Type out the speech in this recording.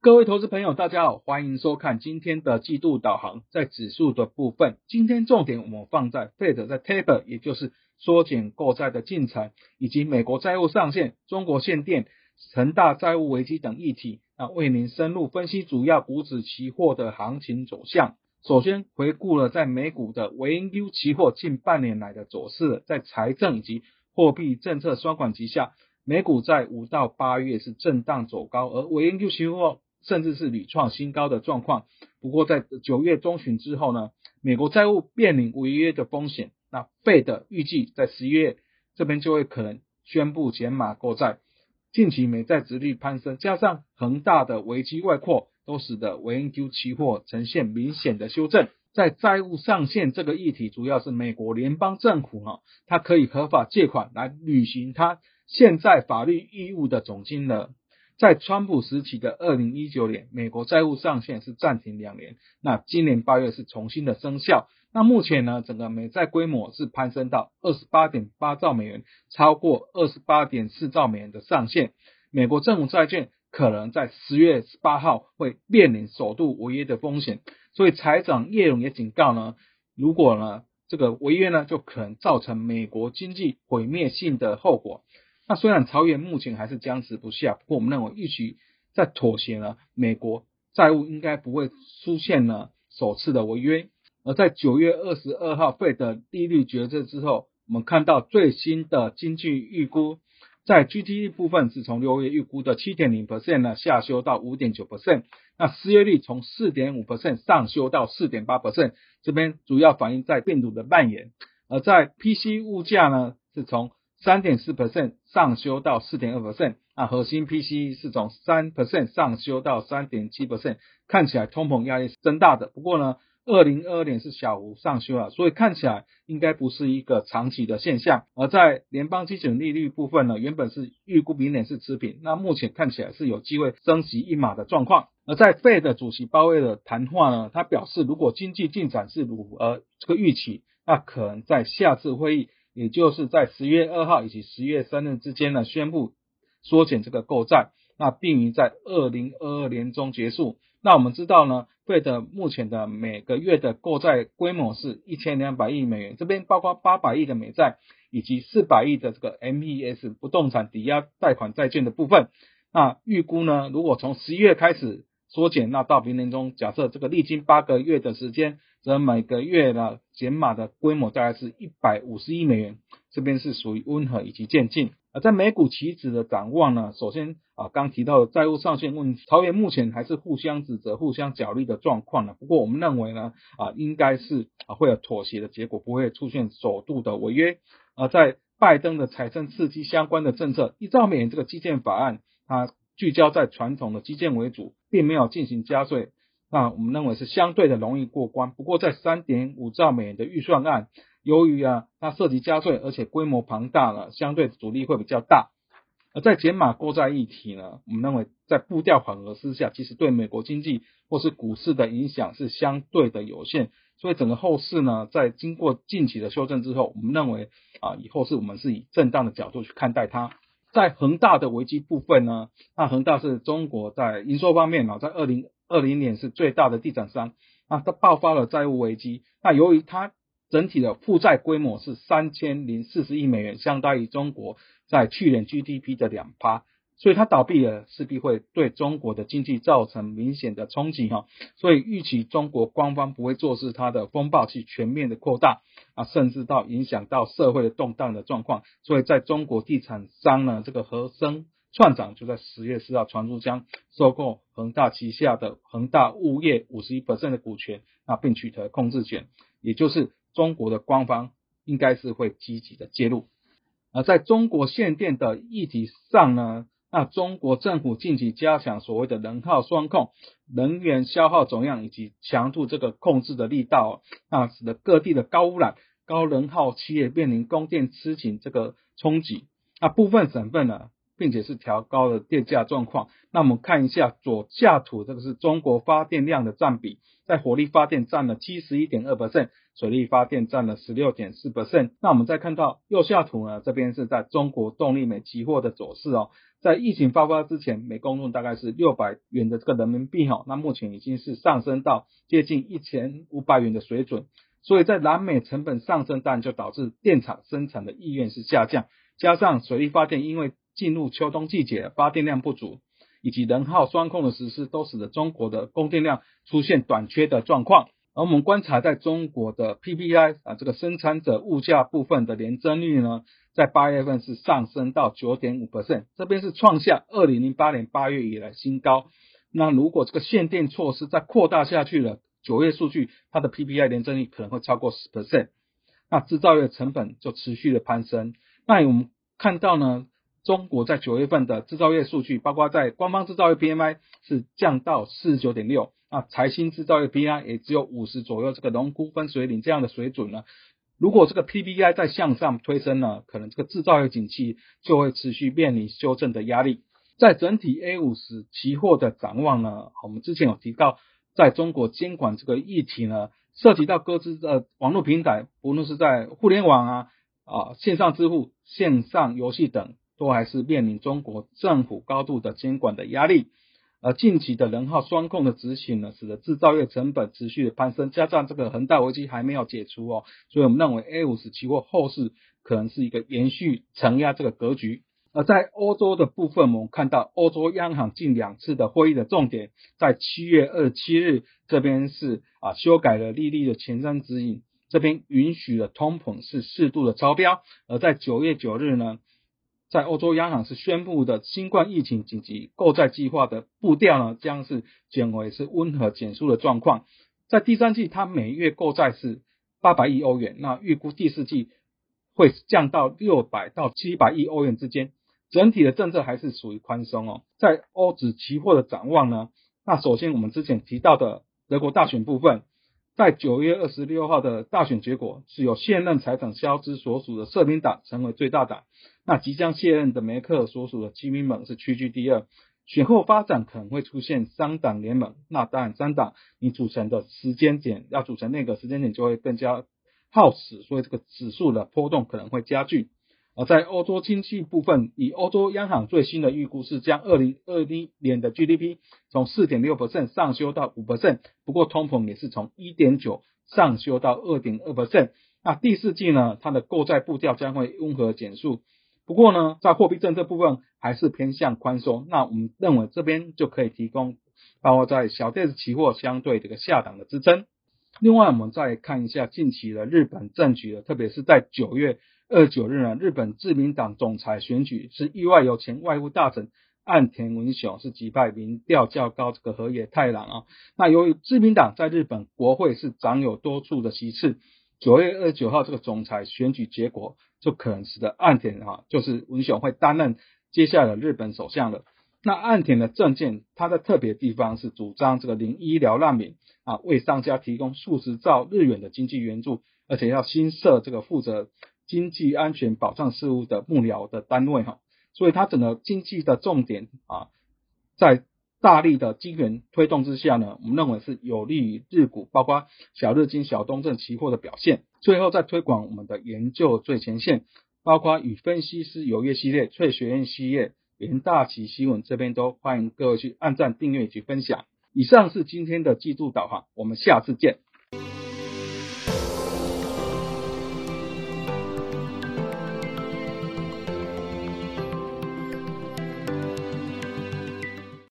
各位投资朋友，大家好，欢迎收看今天的季度导航。在指数的部分，今天重点我们放在 Fed 在 Taper，也就是缩减购债的进程，以及美国债务上限、中国限电、恒大债务危机等议题。那为您深入分析主要股指期货的行情走向。首先回顾了在美股的 VNU 期货近半年来的走势，在财政及货币政策双管齐下，美股在五到八月是震荡走高，而 VNU 期货甚至是屡创新高的状况。不过在九月中旬之后呢，美国债务面临违约的风险，那费的预计在十一月这边就会可能宣布减码购债。近期美债殖率攀升，加上恒大的危机外扩，都使得 VNQ 期货呈现明显的修正。在债务上限这个议题，主要是美国联邦政府哈，它可以合法借款来履行它现在法律义务的总金额。在川普时期的二零一九年，美国债务上限是暂停两年，那今年八月是重新的生效。那目前呢，整个美债规模是攀升到二十八点八兆美元，超过二十八点四兆美元的上限。美国政府债券可能在十月十八号会面临首度违约的风险，所以财长叶荣也警告呢，如果呢这个违约呢，就可能造成美国经济毁灭性的后果。那虽然朝元目前还是僵持不下，不过我们认为预期在妥协呢，美国债务应该不会出现呢首次的违约。而在九月二十二号费的利率决策之后，我们看到最新的经济预估，在 GDP 部分是从六月预估的七点零 percent 呢下修到五点九 percent，那失业率从四点五 percent 上修到四点八 percent，这边主要反映在病毒的蔓延。而在 PC 物价呢是从三点四 percent 上修到四点二 percent，那核心 PCE 是从三 percent 上修到三点七 percent，看起来通膨压力是增大的。不过呢，二零二二年是小幅上修了，所以看起来应该不是一个长期的现象。而在联邦基准利率部分呢，原本是预估明年是持平，那目前看起来是有机会升息一码的状况。而在费的主席鲍威尔谈话呢，他表示如果经济进展是如呃这个预期，那可能在下次会议。也就是在十月二号以及十月三日之间呢，宣布缩减这个购债，那并于在二零二二年中结束。那我们知道呢，费的目前的每个月的购债规模是一千两百亿美元，这边包括八百亿的美债以及四百亿的这个 MES 不动产抵押贷款债券的部分。那预估呢，如果从十一月开始缩减，那到明年中，假设这个历经八个月的时间。则每个月的减码的规模大概是一百五十亿美元，这边是属于温和以及渐进。而在美股期指的展望呢，首先啊刚提到的债务上限问题，朝野目前还是互相指责、互相角力的状况呢。不过我们认为呢啊应该是啊会有妥协的结果，不会出现首度的违约。而在拜登的财政刺激相关的政策，一兆美元这个基建法案，它聚焦在传统的基建为主，并没有进行加税。那我们认为是相对的容易过关，不过在三点五兆美元的预算案，由于啊它涉及加税，而且规模庞大了，相对阻力会比较大。而在减码购债议题呢，我们认为在步调缓和之下，其实对美国经济或是股市的影响是相对的有限，所以整个后市呢，在经过近期的修正之后，我们认为啊以后是我们是以震荡的角度去看待它。在恒大的危机部分呢，那恒大是中国在营收方面啊，在二零二零年是最大的地产商啊，它爆发了债务危机。那由于它整体的负债规模是三千零四十亿美元，相当于中国在去年 GDP 的两趴，所以它倒闭了，势必会对中国的经济造成明显的冲击哈。所以预期中国官方不会坐视它的风暴去全面的扩大啊，甚至到影响到社会的动荡的状况。所以在中国地产商呢，这个和生。串长就在十月四号传出将收购恒大旗下的恒大物业五十一的股权，那并取得控制权，也就是中国的官方应该是会积极的介入。而在中国限电的议题上呢，那中国政府近期加强所谓的能耗双控，能源消耗总量以及强度这个控制的力道，那使得各地的高污染、高能耗企业面临供电吃紧这个冲击。那部分省份呢？并且是调高了电价状况。那我们看一下左下图，这个是中国发电量的占比，在火力发电占了七十一点二百分水力发电占了十六点四百分。那我们再看到右下图呢，这边是在中国动力煤期货的走势哦。在疫情爆发之前，每公吨大概是六百元的这个人民币哈，那目前已经是上升到接近一千五百元的水准。所以在南美成本上升，当然就导致电厂生产的意愿是下降，加上水力发电因为进入秋冬季节，发电量不足，以及能耗双控的实施，都使得中国的供电量出现短缺的状况。而我们观察在中国的 PPI 啊，这个生产者物价部分的年增率呢，在八月份是上升到九点五 percent，这边是创下二零零八年八月以来新高。那如果这个限电措施再扩大下去了，九月数据，它的 PPI 年增率可能会超过十 percent，那制造业成本就持续的攀升。那我们看到呢，中国在九月份的制造业数据，包括在官方制造业 PMI 是降到四十九点六，那财新制造业 PMI 也只有五十左右，这个龙枯分水岭这样的水准呢。如果这个 PPI 再向上推升呢，可能这个制造业景气就会持续面临修正的压力。在整体 A 五十期货的展望呢，我们之前有提到。在中国监管这个议题呢，涉及到各自的网络平台，无论是在互联网啊啊线上支付、线上游戏等，都还是面临中国政府高度的监管的压力。而近期的能耗双控的执行呢，使得制造业成本持续的攀升，加上这个恒大危机还没有解除哦，所以我们认为 A 五十期货后市可能是一个延续承压这个格局。而在欧洲的部分，我们看到欧洲央行近两次的会议的重点，在七月二十七日这边是啊修改了利率的前瞻指引，这边允许了通膨是适度的超标。而在九月九日呢，在欧洲央行是宣布的新冠疫情紧急购债计划的步调呢，将是减为是温和减速的状况。在第三季，它每月购债是八百亿欧元，那预估第四季会降到六百到七百亿欧元之间。整体的政策还是属于宽松哦。在欧指期货的展望呢，那首先我们之前提到的德国大选部分，在九月二十六号的大选结果是由现任财长肖兹所属的社民党成为最大党，那即将卸任的梅克尔所属的基民盟是屈居第二。选后发展可能会出现三党联盟，那当然三党你组成的时间点要组成那个时间点就会更加耗时，所以这个指数的波动可能会加剧。而在欧洲经济部分，以欧洲央行最新的预估是将二零二一年的 GDP 从四点六百分上修到五百分不过通膨也是从一点九上修到二点二百分。那第四季呢，它的购债步调将会温和减速，不过呢，在货币政策部分还是偏向宽松。那我们认为这边就可以提供，包括在小电子期货相对这个下档的支撑。另外，我们再看一下近期的日本政局，特别是在九月。二九日呢，日本自民党总裁选举是意外由前外务大臣岸田文雄是击败民调较高这个河野太郎啊。那由于自民党在日本国会是掌有多处的席次，九月二十九号这个总裁选举结果就可能使得岸田啊，就是文雄会担任接下来的日本首相了。那岸田的政见，他的特别地方是主张这个零医疗难民啊，为商家提供数十兆日元的经济援助，而且要新设这个负责。经济安全保障事务的幕僚的单位哈，所以它整个经济的重点啊，在大力的金元推动之下呢，我们认为是有利于日股，包括小日经、小东证期货的表现。最后再推广我们的研究最前线，包括与分析师有约系列、翠学院系列、元大旗新闻这边都欢迎各位去按赞、订阅以及分享。以上是今天的季度导航，我们下次见。